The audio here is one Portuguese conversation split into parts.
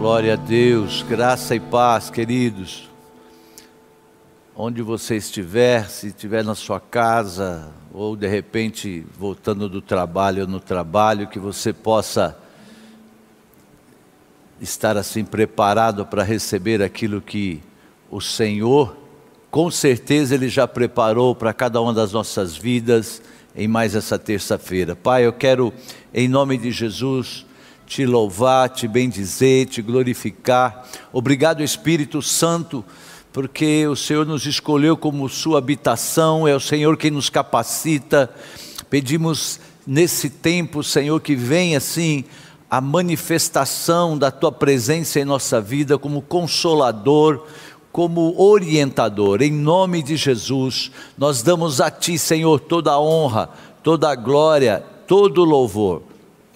Glória a Deus, graça e paz, queridos. Onde você estiver, se estiver na sua casa, ou de repente voltando do trabalho ou no trabalho, que você possa estar assim preparado para receber aquilo que o Senhor, com certeza, Ele já preparou para cada uma das nossas vidas em mais essa terça-feira. Pai, eu quero, em nome de Jesus, te louvar, te bendizer, te glorificar. Obrigado, Espírito Santo, porque o Senhor nos escolheu como sua habitação, é o Senhor quem nos capacita. Pedimos nesse tempo, Senhor, que venha assim a manifestação da tua presença em nossa vida como consolador, como orientador. Em nome de Jesus, nós damos a ti, Senhor, toda a honra, toda a glória, todo o louvor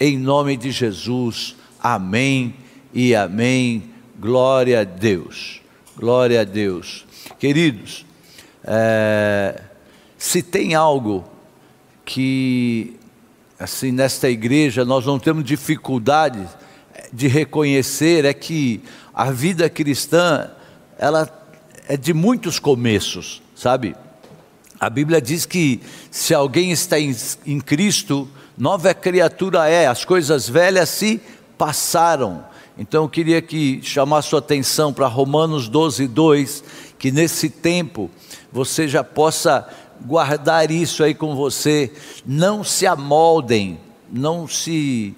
em nome de Jesus. Amém e amém. Glória a Deus. Glória a Deus. Queridos, é, se tem algo que, assim, nesta igreja nós não temos dificuldade de reconhecer, é que a vida cristã, ela é de muitos começos, sabe? A Bíblia diz que se alguém está em, em Cristo, nova criatura é, as coisas velhas se passaram. Então eu queria que chamar sua atenção para Romanos 12, 2, que nesse tempo você já possa guardar isso aí com você, não se amoldem, não se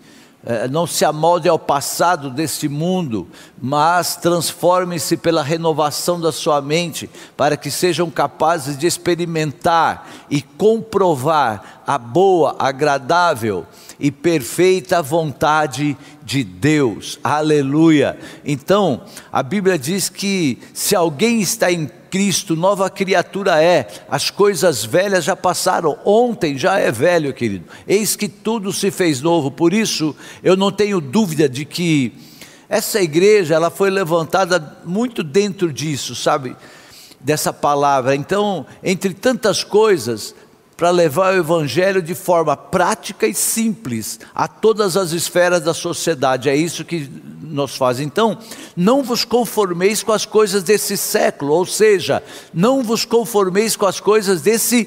não se amolde ao passado deste mundo, mas transforme-se pela renovação da sua mente, para que sejam capazes de experimentar e comprovar a boa, agradável e perfeita vontade de Deus. Aleluia. Então, a Bíblia diz que se alguém está em Cristo, nova criatura é, as coisas velhas já passaram, ontem já é velho, querido. Eis que tudo se fez novo. Por isso, eu não tenho dúvida de que essa igreja, ela foi levantada muito dentro disso, sabe? Dessa palavra. Então, entre tantas coisas, para levar o Evangelho de forma prática e simples a todas as esferas da sociedade. É isso que nos faz. Então, não vos conformeis com as coisas desse século, ou seja, não vos conformeis com as coisas desse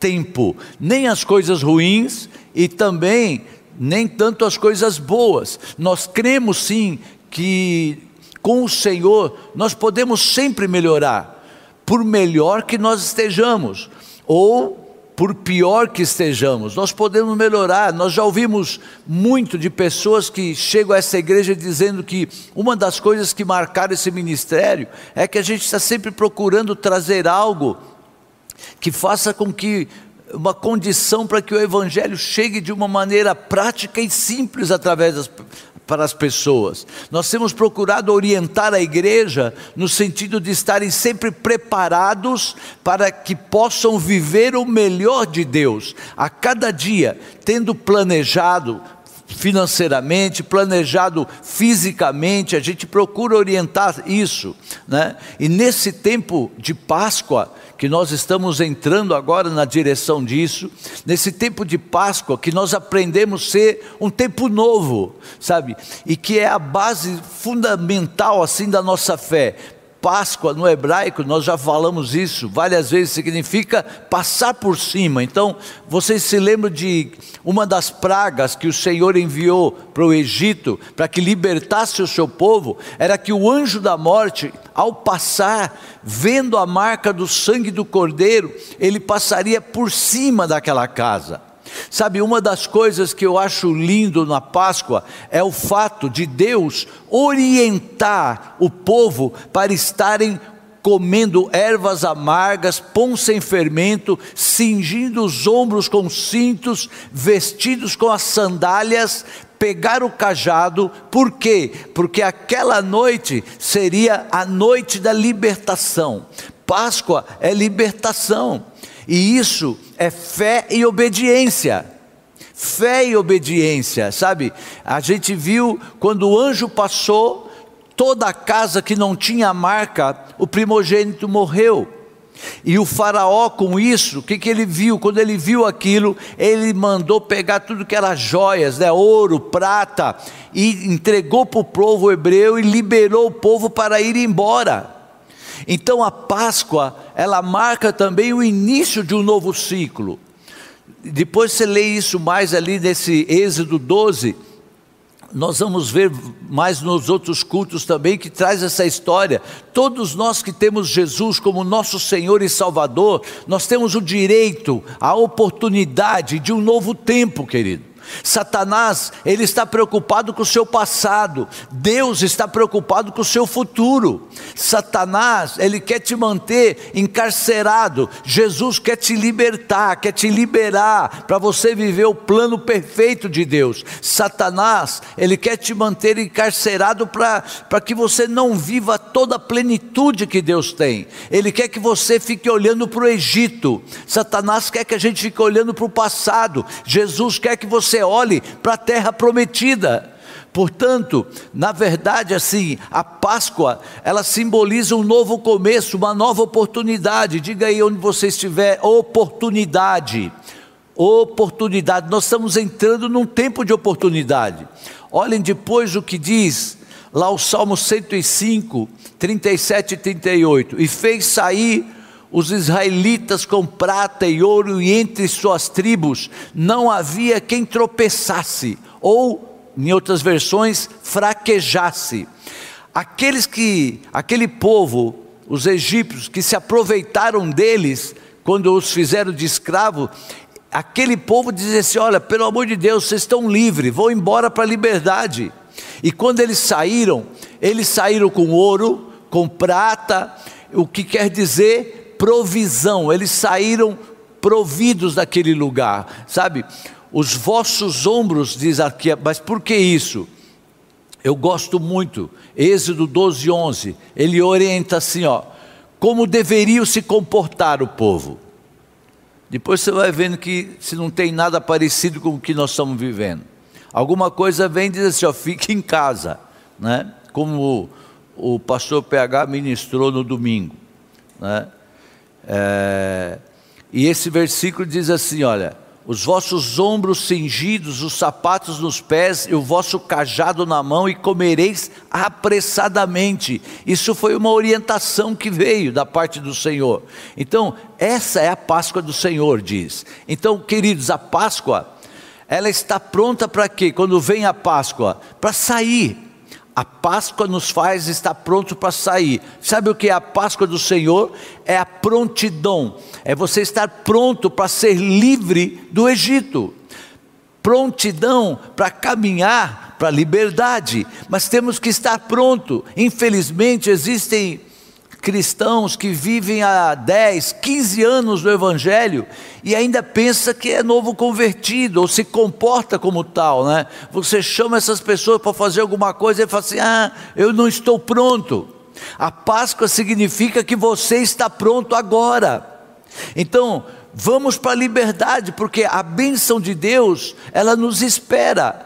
tempo, nem as coisas ruins e também nem tanto as coisas boas. Nós cremos sim que com o Senhor nós podemos sempre melhorar, por melhor que nós estejamos, ou por pior que estejamos, nós podemos melhorar. Nós já ouvimos muito de pessoas que chegam a essa igreja dizendo que uma das coisas que marcaram esse ministério é que a gente está sempre procurando trazer algo que faça com que uma condição para que o evangelho chegue de uma maneira prática e simples através das, para as pessoas. Nós temos procurado orientar a igreja no sentido de estarem sempre preparados para que possam viver o melhor de Deus, a cada dia, tendo planejado financeiramente, planejado fisicamente, a gente procura orientar isso, né? E nesse tempo de Páscoa, que nós estamos entrando agora na direção disso, nesse tempo de Páscoa, que nós aprendemos ser um tempo novo, sabe? E que é a base fundamental assim da nossa fé. Páscoa no hebraico, nós já falamos isso várias vezes, significa passar por cima. Então, vocês se lembram de uma das pragas que o Senhor enviou para o Egito, para que libertasse o seu povo, era que o anjo da morte, ao passar, vendo a marca do sangue do cordeiro, ele passaria por cima daquela casa. Sabe, uma das coisas que eu acho lindo na Páscoa é o fato de Deus orientar o povo para estarem comendo ervas amargas, pão sem fermento, cingindo os ombros com cintos, vestidos com as sandálias, pegar o cajado, por quê? Porque aquela noite seria a noite da libertação. Páscoa é libertação. E isso é fé e obediência. Fé e obediência, sabe? A gente viu quando o anjo passou, toda a casa que não tinha marca, o primogênito morreu. E o faraó com isso, o que, que ele viu? Quando ele viu aquilo, ele mandou pegar tudo que era joias, né? ouro, prata, e entregou para o povo hebreu e liberou o povo para ir embora. Então a Páscoa, ela marca também o início de um novo ciclo. Depois você lê isso mais ali nesse Êxodo 12, nós vamos ver mais nos outros cultos também que traz essa história. Todos nós que temos Jesus como nosso Senhor e Salvador, nós temos o direito, a oportunidade de um novo tempo, querido. Satanás, ele está preocupado com o seu passado, Deus está preocupado com o seu futuro. Satanás, ele quer te manter encarcerado, Jesus quer te libertar, quer te liberar para você viver o plano perfeito de Deus. Satanás, ele quer te manter encarcerado para que você não viva toda a plenitude que Deus tem. Ele quer que você fique olhando para o Egito. Satanás quer que a gente fique olhando para o passado. Jesus quer que você você olhe para a terra prometida. Portanto, na verdade, assim, a Páscoa, ela simboliza um novo começo, uma nova oportunidade. Diga aí onde você estiver, oportunidade. Oportunidade. Nós estamos entrando num tempo de oportunidade. Olhem depois o que diz lá o Salmo 105, 37 e 38. E fez sair os israelitas com prata e ouro, e entre suas tribos não havia quem tropeçasse, ou, em outras versões, fraquejasse. Aqueles que, aquele povo, os egípcios, que se aproveitaram deles, quando os fizeram de escravo, aquele povo dizia assim: Olha, pelo amor de Deus, vocês estão livres, vão embora para a liberdade. E quando eles saíram, eles saíram com ouro, com prata, o que quer dizer provisão, eles saíram providos daquele lugar, sabe? Os vossos ombros, diz aqui, mas por que isso? Eu gosto muito, Êxodo 12, 11, ele orienta assim, ó, como deveriam se comportar o povo. Depois você vai vendo que se não tem nada parecido com o que nós estamos vivendo. Alguma coisa vem e diz assim, ó, fique em casa, né? Como o, o pastor PH ministrou no domingo, né? É, e esse versículo diz assim: olha, os vossos ombros cingidos, os sapatos nos pés e o vosso cajado na mão, e comereis apressadamente. Isso foi uma orientação que veio da parte do Senhor. Então, essa é a Páscoa do Senhor, diz. Então, queridos, a Páscoa, ela está pronta para quê? Quando vem a Páscoa? Para sair a Páscoa nos faz estar pronto para sair. Sabe o que é a Páscoa do Senhor? É a prontidão. É você estar pronto para ser livre do Egito. Prontidão para caminhar para a liberdade. Mas temos que estar pronto. Infelizmente existem cristãos que vivem há 10, 15 anos no Evangelho e ainda pensa que é novo convertido ou se comporta como tal, né? Você chama essas pessoas para fazer alguma coisa e fala assim: ah, eu não estou pronto. A Páscoa significa que você está pronto agora. Então, vamos para a liberdade, porque a bênção de Deus, ela nos espera.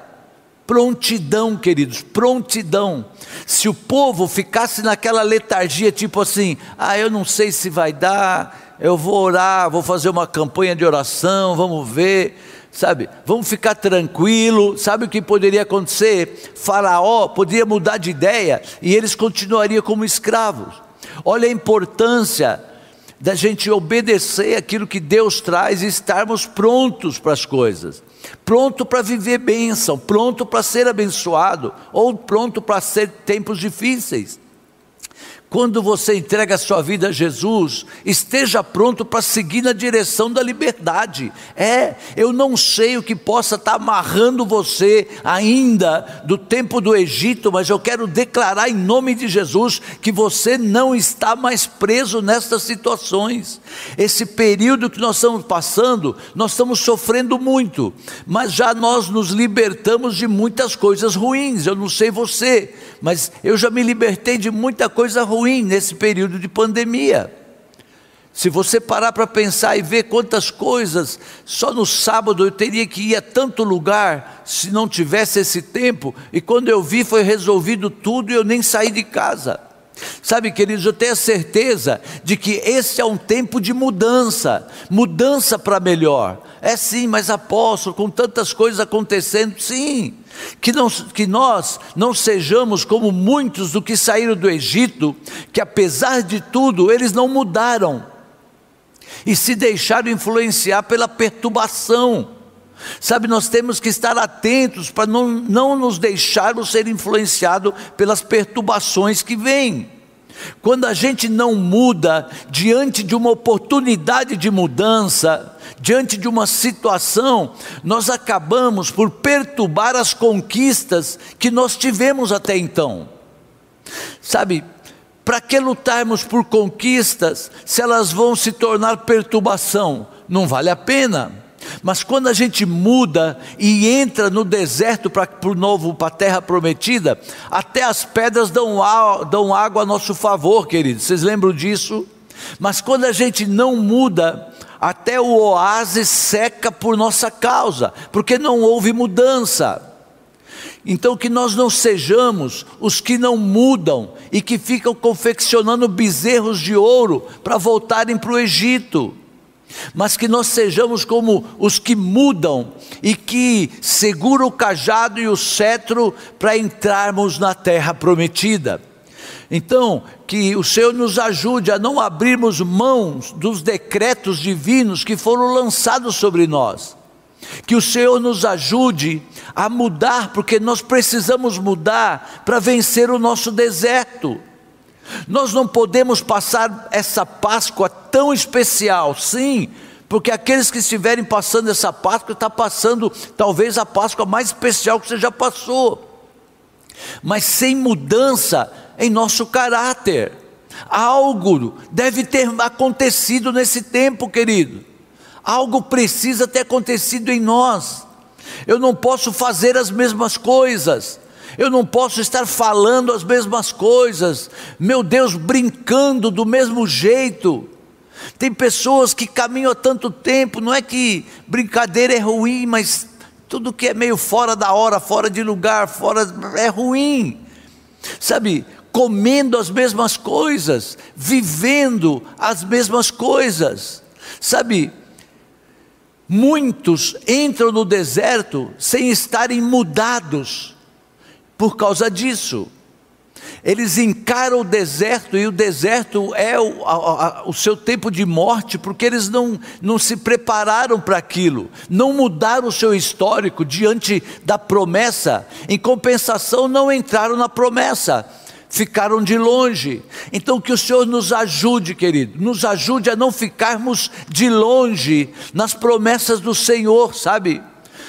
Prontidão, queridos, prontidão. Se o povo ficasse naquela letargia, tipo assim, ah, eu não sei se vai dar, eu vou orar, vou fazer uma campanha de oração, vamos ver, sabe? Vamos ficar tranquilo. Sabe o que poderia acontecer? Faraó poderia mudar de ideia e eles continuariam como escravos. Olha a importância da gente obedecer aquilo que Deus traz e estarmos prontos para as coisas pronto para viver bênção, pronto para ser abençoado, ou pronto para ser tempos difíceis. Quando você entrega a sua vida a Jesus, esteja pronto para seguir na direção da liberdade. É, eu não sei o que possa estar amarrando você ainda do tempo do Egito, mas eu quero declarar em nome de Jesus que você não está mais preso nestas situações. Esse período que nós estamos passando, nós estamos sofrendo muito, mas já nós nos libertamos de muitas coisas ruins. Eu não sei você, mas eu já me libertei de muita coisa ruim nesse período de pandemia. Se você parar para pensar e ver quantas coisas, só no sábado eu teria que ir a tanto lugar se não tivesse esse tempo, e quando eu vi foi resolvido tudo e eu nem saí de casa. Sabe, queridos, eu tenho a certeza de que esse é um tempo de mudança, mudança para melhor. É sim, mas apóstolo, com tantas coisas acontecendo, sim. Que, não, que nós não sejamos como muitos do que saíram do Egito, que apesar de tudo, eles não mudaram e se deixaram influenciar pela perturbação. Sabe, nós temos que estar atentos para não, não nos deixarmos ser influenciados pelas perturbações que vêm. Quando a gente não muda diante de uma oportunidade de mudança, diante de uma situação, nós acabamos por perturbar as conquistas que nós tivemos até então. Sabe, para que lutarmos por conquistas se elas vão se tornar perturbação? Não vale a pena. Mas quando a gente muda e entra no deserto para o novo, para a terra prometida, até as pedras dão, dão água a nosso favor, queridos. Vocês lembram disso? Mas quando a gente não muda, até o oásis seca por nossa causa, porque não houve mudança. Então, que nós não sejamos os que não mudam e que ficam confeccionando bezerros de ouro para voltarem para o Egito mas que nós sejamos como os que mudam e que seguram o cajado e o cetro para entrarmos na terra prometida. Então, que o Senhor nos ajude a não abrirmos mãos dos decretos divinos que foram lançados sobre nós. Que o Senhor nos ajude a mudar, porque nós precisamos mudar para vencer o nosso deserto. Nós não podemos passar essa Páscoa tão especial, sim, porque aqueles que estiverem passando essa Páscoa, está passando talvez a Páscoa mais especial que você já passou, mas sem mudança em nosso caráter. Algo deve ter acontecido nesse tempo, querido. Algo precisa ter acontecido em nós. Eu não posso fazer as mesmas coisas eu não posso estar falando as mesmas coisas, meu Deus, brincando do mesmo jeito. Tem pessoas que caminham há tanto tempo, não é que brincadeira é ruim, mas tudo que é meio fora da hora, fora de lugar, fora é ruim. Sabe, comendo as mesmas coisas, vivendo as mesmas coisas. Sabe, muitos entram no deserto sem estarem mudados por causa disso. Eles encaram o deserto e o deserto é o, a, a, o seu tempo de morte, porque eles não, não se prepararam para aquilo, não mudaram o seu histórico diante da promessa, em compensação, não entraram na promessa, ficaram de longe. Então, que o Senhor nos ajude, querido, nos ajude a não ficarmos de longe nas promessas do Senhor, sabe?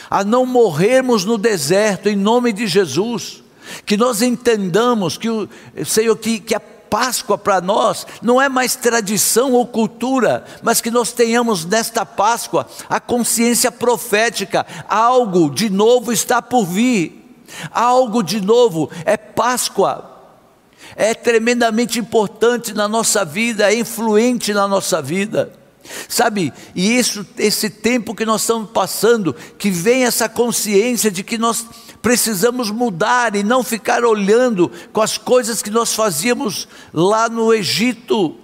A não morrermos no deserto, em nome de Jesus que nós entendamos que o Senhor que, que a Páscoa para nós não é mais tradição ou cultura, mas que nós tenhamos nesta Páscoa a consciência profética, algo de novo está por vir, algo de novo é Páscoa. É tremendamente importante na nossa vida, é influente na nossa vida. Sabe, e isso, esse tempo que nós estamos passando, que vem essa consciência de que nós precisamos mudar e não ficar olhando com as coisas que nós fazíamos lá no Egito.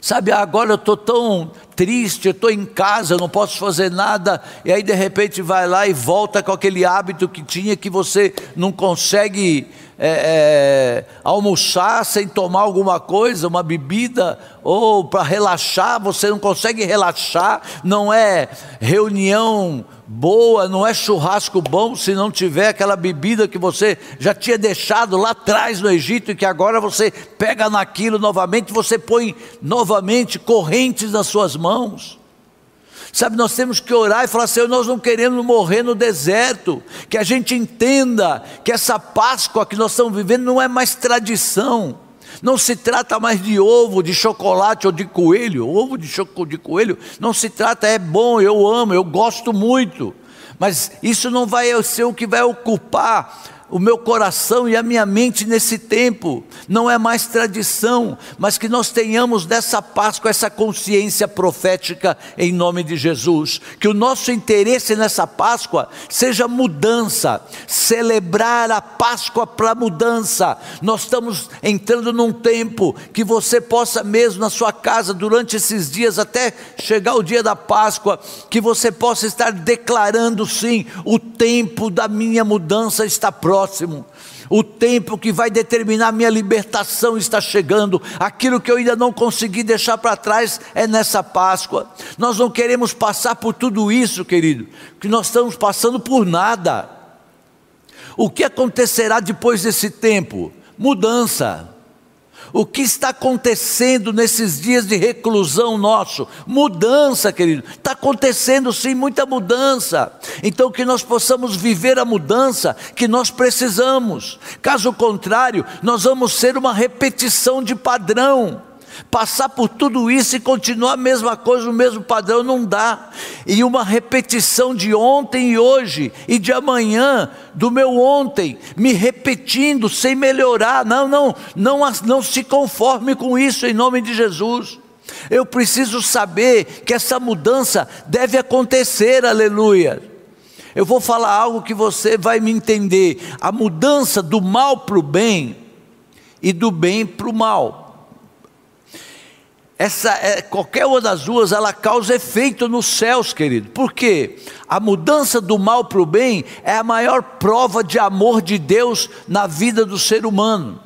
Sabe, agora eu estou tão triste, eu estou em casa, não posso fazer nada, e aí de repente vai lá e volta com aquele hábito que tinha que você não consegue é, é, almoçar sem tomar alguma coisa, uma bebida, ou para relaxar, você não consegue relaxar, não é reunião boa, não é churrasco bom se não tiver aquela bebida que você já tinha deixado lá atrás no Egito e que agora você pega naquilo novamente, você põe novamente correntes nas suas mãos. Sabe, nós temos que orar e falar, Senhor, nós não queremos morrer no deserto, que a gente entenda que essa Páscoa que nós estamos vivendo não é mais tradição, não se trata mais de ovo, de chocolate ou de coelho, ovo de, choco, de coelho, não se trata, é bom, eu amo, eu gosto muito, mas isso não vai ser o que vai ocupar o meu coração e a minha mente nesse tempo. Não é mais tradição, mas que nós tenhamos dessa Páscoa essa consciência profética em nome de Jesus. Que o nosso interesse nessa Páscoa seja mudança, celebrar a Páscoa para mudança. Nós estamos entrando num tempo que você possa mesmo na sua casa durante esses dias até chegar o dia da Páscoa, que você possa estar declarando sim, o tempo da minha mudança está próximo próximo. O tempo que vai determinar minha libertação está chegando. Aquilo que eu ainda não consegui deixar para trás é nessa Páscoa. Nós não queremos passar por tudo isso, querido, que nós estamos passando por nada. O que acontecerá depois desse tempo? Mudança. O que está acontecendo nesses dias de reclusão nosso? Mudança, querido. Está acontecendo sim muita mudança. Então que nós possamos viver a mudança que nós precisamos. Caso contrário, nós vamos ser uma repetição de padrão. Passar por tudo isso e continuar a mesma coisa, o mesmo padrão, não dá. E uma repetição de ontem e hoje, e de amanhã, do meu ontem, me repetindo sem melhorar. Não, não, não, não se conforme com isso em nome de Jesus. Eu preciso saber que essa mudança deve acontecer, aleluia. Eu vou falar algo que você vai me entender: a mudança do mal para o bem e do bem para o mal essa é, qualquer uma das duas ela causa efeito nos céus, querido. Porque a mudança do mal para o bem é a maior prova de amor de Deus na vida do ser humano.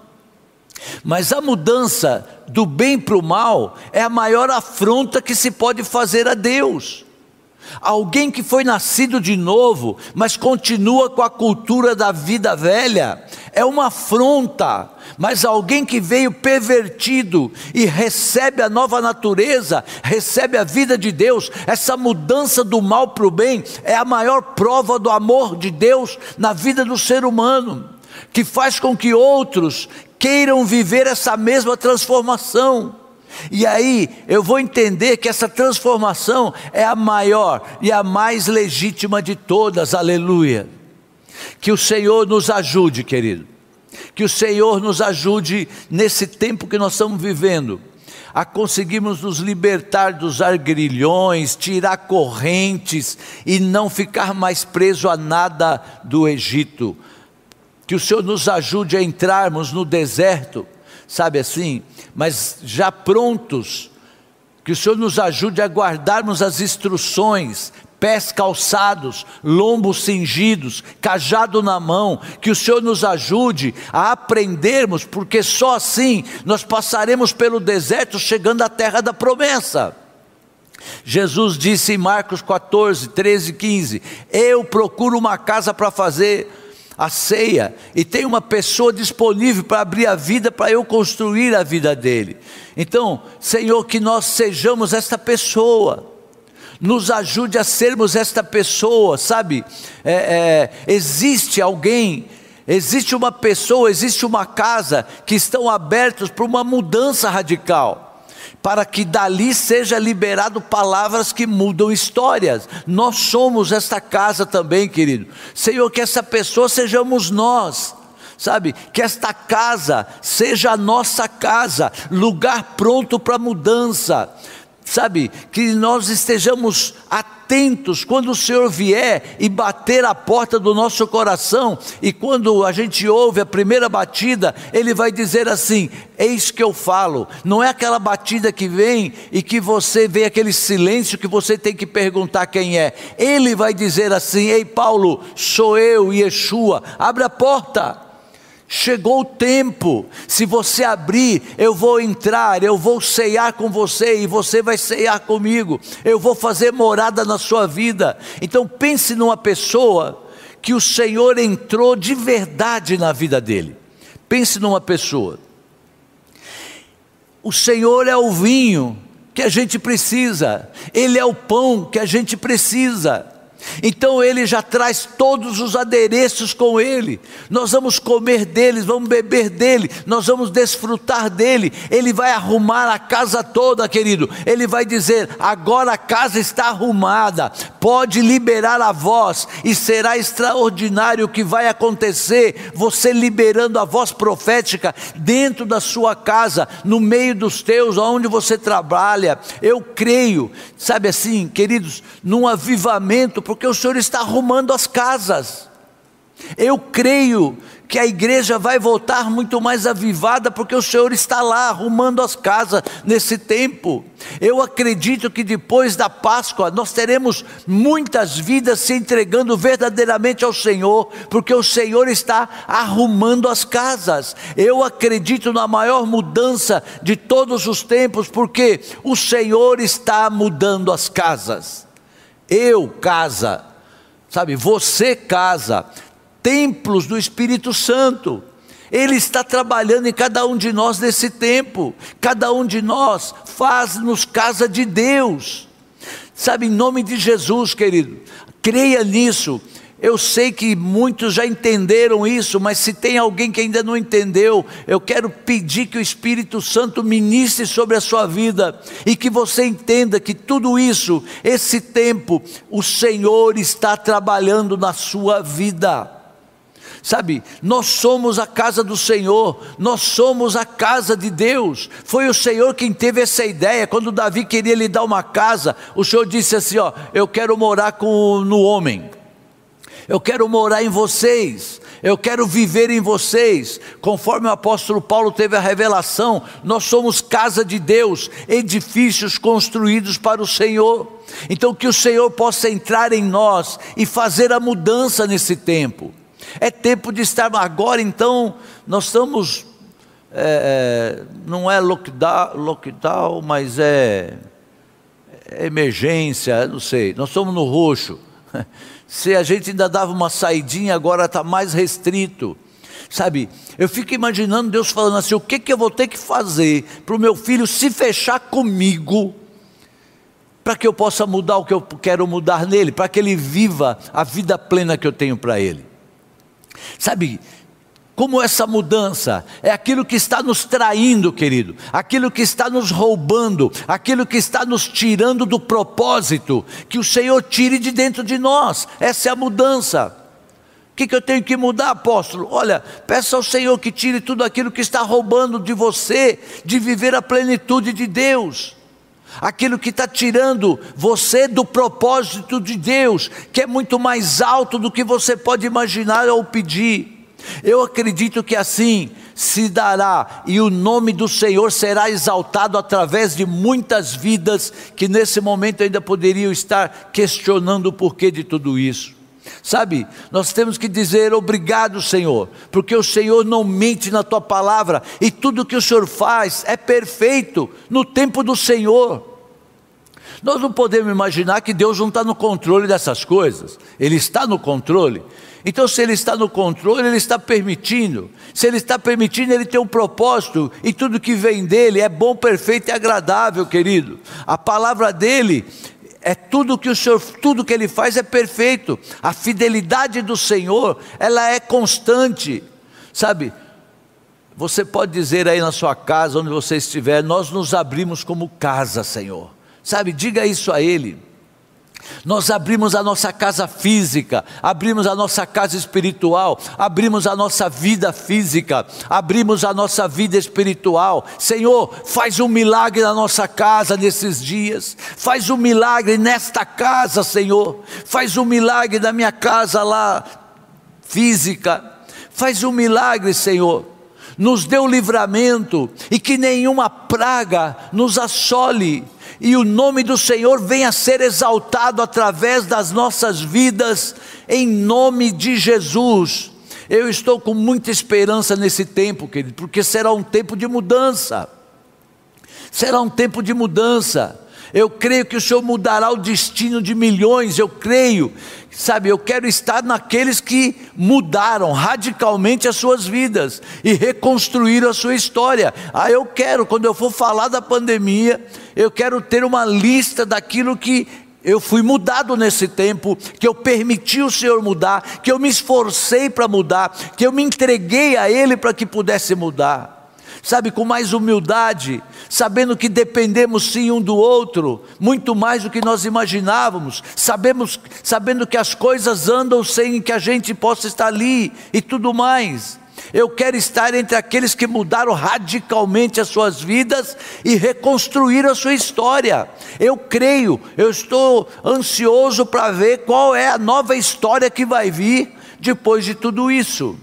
Mas a mudança do bem para o mal é a maior afronta que se pode fazer a Deus. Alguém que foi nascido de novo, mas continua com a cultura da vida velha, é uma afronta. Mas alguém que veio pervertido e recebe a nova natureza, recebe a vida de Deus, essa mudança do mal para o bem, é a maior prova do amor de Deus na vida do ser humano, que faz com que outros queiram viver essa mesma transformação. E aí eu vou entender que essa transformação é a maior e a mais legítima de todas, aleluia. Que o Senhor nos ajude, querido. Que o Senhor nos ajude nesse tempo que nós estamos vivendo, a conseguirmos nos libertar dos argrilhões, tirar correntes e não ficar mais preso a nada do Egito. Que o Senhor nos ajude a entrarmos no deserto sabe assim, mas já prontos, que o Senhor nos ajude a guardarmos as instruções, pés calçados, lombos cingidos, cajado na mão, que o Senhor nos ajude a aprendermos, porque só assim nós passaremos pelo deserto chegando à terra da promessa. Jesus disse em Marcos 14, 13 e 15: Eu procuro uma casa para fazer a ceia e tem uma pessoa disponível para abrir a vida para eu construir a vida dele. Então, Senhor, que nós sejamos esta pessoa. Nos ajude a sermos esta pessoa, sabe? É, é, existe alguém, existe uma pessoa, existe uma casa que estão abertos para uma mudança radical para que dali seja liberado palavras que mudam histórias. Nós somos esta casa também, querido. Senhor, que essa pessoa sejamos nós. Sabe, que esta casa seja a nossa casa, lugar pronto para mudança, sabe, que nós estejamos atentos quando o Senhor vier e bater a porta do nosso coração, e quando a gente ouve a primeira batida, Ele vai dizer assim: Eis que eu falo, não é aquela batida que vem e que você vê aquele silêncio que você tem que perguntar quem é, Ele vai dizer assim: Ei Paulo, sou eu, Yeshua, abre a porta. Chegou o tempo, se você abrir, eu vou entrar, eu vou ceiar com você e você vai ceiar comigo, eu vou fazer morada na sua vida. Então pense numa pessoa que o Senhor entrou de verdade na vida dele. Pense numa pessoa. O Senhor é o vinho que a gente precisa, Ele é o pão que a gente precisa. Então ele já traz todos os adereços com ele. Nós vamos comer deles, vamos beber dele, nós vamos desfrutar dele. Ele vai arrumar a casa toda, querido. Ele vai dizer: agora a casa está arrumada, pode liberar a voz, e será extraordinário o que vai acontecer. Você liberando a voz profética dentro da sua casa, no meio dos teus, onde você trabalha. Eu creio, sabe assim, queridos, num avivamento porque o Senhor está arrumando as casas. Eu creio que a igreja vai voltar muito mais avivada, porque o Senhor está lá arrumando as casas nesse tempo. Eu acredito que depois da Páscoa nós teremos muitas vidas se entregando verdadeiramente ao Senhor, porque o Senhor está arrumando as casas. Eu acredito na maior mudança de todos os tempos, porque o Senhor está mudando as casas eu casa, sabe, você casa, templos do Espírito Santo. Ele está trabalhando em cada um de nós nesse tempo. Cada um de nós faz-nos casa de Deus. Sabe, em nome de Jesus, querido, creia nisso. Eu sei que muitos já entenderam isso, mas se tem alguém que ainda não entendeu, eu quero pedir que o Espírito Santo ministre sobre a sua vida e que você entenda que tudo isso, esse tempo, o Senhor está trabalhando na sua vida. Sabe, nós somos a casa do Senhor, nós somos a casa de Deus. Foi o Senhor quem teve essa ideia. Quando Davi queria lhe dar uma casa, o Senhor disse assim: Ó, eu quero morar com, no homem eu quero morar em vocês, eu quero viver em vocês. Conforme o apóstolo Paulo teve a revelação, nós somos casa de Deus, edifícios construídos para o Senhor. Então, que o Senhor possa entrar em nós e fazer a mudança nesse tempo. É tempo de estar agora, então, nós estamos. É, é não é lockdown, lockdown mas é, é emergência, não sei. Nós estamos no roxo. Se a gente ainda dava uma saidinha, agora está mais restrito. Sabe, eu fico imaginando Deus falando assim: o que, que eu vou ter que fazer para o meu filho se fechar comigo, para que eu possa mudar o que eu quero mudar nele, para que ele viva a vida plena que eu tenho para ele. Sabe, como essa mudança é aquilo que está nos traindo, querido, aquilo que está nos roubando, aquilo que está nos tirando do propósito, que o Senhor tire de dentro de nós, essa é a mudança. O que, que eu tenho que mudar, apóstolo? Olha, peça ao Senhor que tire tudo aquilo que está roubando de você, de viver a plenitude de Deus aquilo que está tirando você do propósito de Deus, que é muito mais alto do que você pode imaginar ou pedir. Eu acredito que assim se dará e o nome do Senhor será exaltado através de muitas vidas que nesse momento ainda poderiam estar questionando o porquê de tudo isso. Sabe, nós temos que dizer obrigado, Senhor, porque o Senhor não mente na tua palavra e tudo que o Senhor faz é perfeito no tempo do Senhor. Nós não podemos imaginar que Deus não está no controle dessas coisas, Ele está no controle. Então, se Ele está no controle, Ele está permitindo. Se Ele está permitindo, Ele tem um propósito, e tudo que vem dele é bom, perfeito e agradável, querido. A palavra dele é tudo que o Senhor, tudo que Ele faz é perfeito. A fidelidade do Senhor, ela é constante, sabe? Você pode dizer aí na sua casa, onde você estiver, nós nos abrimos como casa, Senhor. Sabe, diga isso a Ele. Nós abrimos a nossa casa física, abrimos a nossa casa espiritual, abrimos a nossa vida física, abrimos a nossa vida espiritual. Senhor, faz um milagre na nossa casa nesses dias, faz um milagre nesta casa, Senhor, faz um milagre na minha casa lá física, faz um milagre, Senhor. Nos o livramento e que nenhuma praga nos assole e o nome do Senhor venha a ser exaltado através das nossas vidas, em nome de Jesus. Eu estou com muita esperança nesse tempo, querido, porque será um tempo de mudança. Será um tempo de mudança. Eu creio que o Senhor mudará o destino de milhões, eu creio. Sabe, eu quero estar naqueles que mudaram radicalmente as suas vidas e reconstruíram a sua história. Ah, eu quero, quando eu for falar da pandemia, eu quero ter uma lista daquilo que eu fui mudado nesse tempo, que eu permiti o Senhor mudar, que eu me esforcei para mudar, que eu me entreguei a Ele para que pudesse mudar. Sabe, com mais humildade, sabendo que dependemos sim um do outro, muito mais do que nós imaginávamos, sabemos, sabendo que as coisas andam sem que a gente possa estar ali e tudo mais. Eu quero estar entre aqueles que mudaram radicalmente as suas vidas e reconstruíram a sua história. Eu creio, eu estou ansioso para ver qual é a nova história que vai vir depois de tudo isso.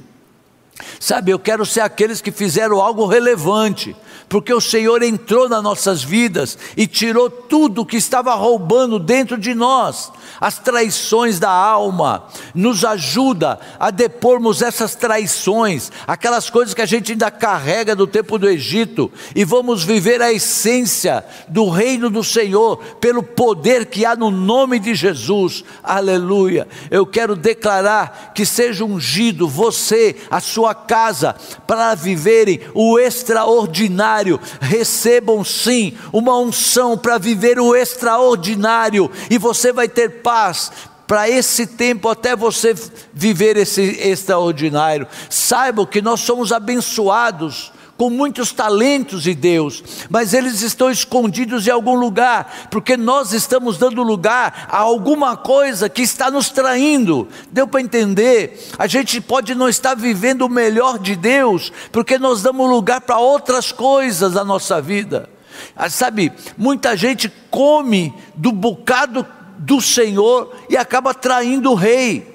Sabe, eu quero ser aqueles que fizeram algo relevante, porque o Senhor entrou nas nossas vidas e tirou tudo que estava roubando dentro de nós, as traições da alma, nos ajuda a depormos essas traições, aquelas coisas que a gente ainda carrega do tempo do Egito, e vamos viver a essência do reino do Senhor, pelo poder que há no nome de Jesus, aleluia. Eu quero declarar que seja ungido você, a sua casa, para viverem o extraordinário, recebam sim uma unção para viver o extraordinário, e você vai ter paz para esse tempo até você viver esse extraordinário. Saibam que nós somos abençoados com muitos talentos de Deus, mas eles estão escondidos em algum lugar, porque nós estamos dando lugar a alguma coisa que está nos traindo. Deu para entender? A gente pode não estar vivendo o melhor de Deus, porque nós damos lugar para outras coisas na nossa vida. Ah, sabe, muita gente come do bocado do Senhor e acaba traindo o rei.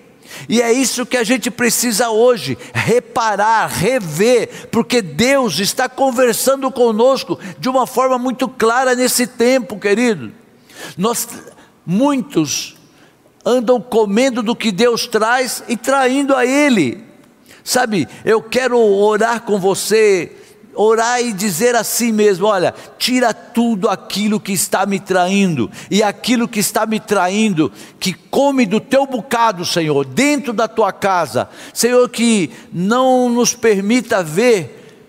E é isso que a gente precisa hoje, reparar, rever, porque Deus está conversando conosco de uma forma muito clara nesse tempo, querido. Nós muitos andam comendo do que Deus traz e traindo a ele. Sabe, eu quero orar com você orar e dizer a si mesmo: olha, tira tudo aquilo que está me traindo, e aquilo que está me traindo, que come do teu bocado, Senhor, dentro da tua casa, Senhor, que não nos permita ver,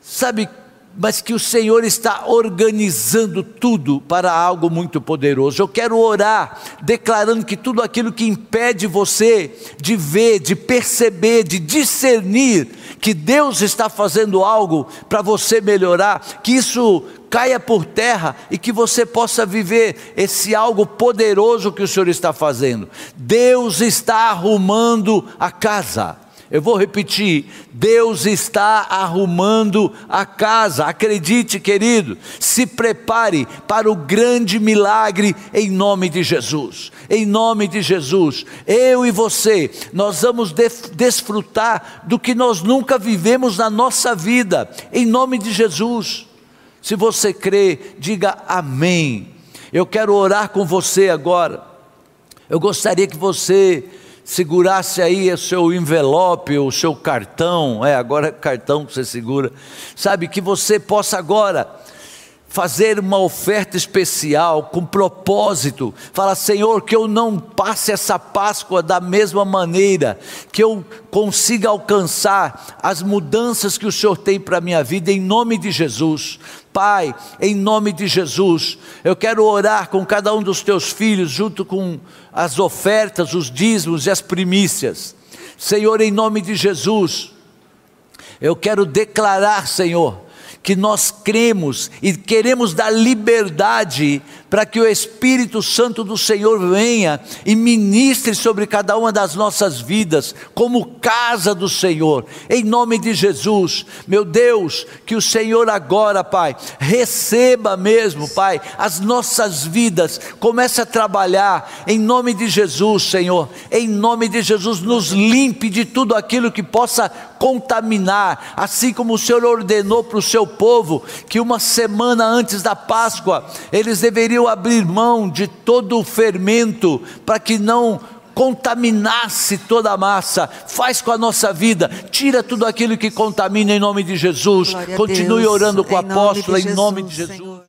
sabe, mas que o Senhor está organizando tudo para algo muito poderoso. Eu quero orar, declarando que tudo aquilo que impede você de ver, de perceber, de discernir que Deus está fazendo algo para você melhorar, que isso caia por terra e que você possa viver esse algo poderoso que o Senhor está fazendo. Deus está arrumando a casa. Eu vou repetir: Deus está arrumando a casa. Acredite, querido, se prepare para o grande milagre em nome de Jesus. Em nome de Jesus, eu e você, nós vamos desfrutar do que nós nunca vivemos na nossa vida, em nome de Jesus. Se você crê, diga amém. Eu quero orar com você agora. Eu gostaria que você segurasse aí o seu envelope, o seu cartão, é agora é cartão que você segura, sabe, que você possa agora fazer uma oferta especial com propósito. Fala, Senhor, que eu não passe essa Páscoa da mesma maneira, que eu consiga alcançar as mudanças que o Senhor tem para a minha vida, em nome de Jesus. Pai, em nome de Jesus, eu quero orar com cada um dos teus filhos, junto com as ofertas, os dízimos e as primícias. Senhor, em nome de Jesus, eu quero declarar, Senhor, que nós cremos e queremos dar liberdade para que o Espírito Santo do Senhor venha e ministre sobre cada uma das nossas vidas, como casa do Senhor, em nome de Jesus, meu Deus, que o Senhor agora, Pai, receba mesmo, Pai, as nossas vidas, comece a trabalhar, em nome de Jesus, Senhor, em nome de Jesus, nos limpe de tudo aquilo que possa contaminar, assim como o Senhor ordenou para o seu povo que uma semana antes da Páscoa eles deveriam abrir mão de todo o fermento para que não contaminasse toda a massa, faz com a nossa vida, tira tudo aquilo que contamina em nome de Jesus. Continue orando com o apóstolo em nome de Jesus.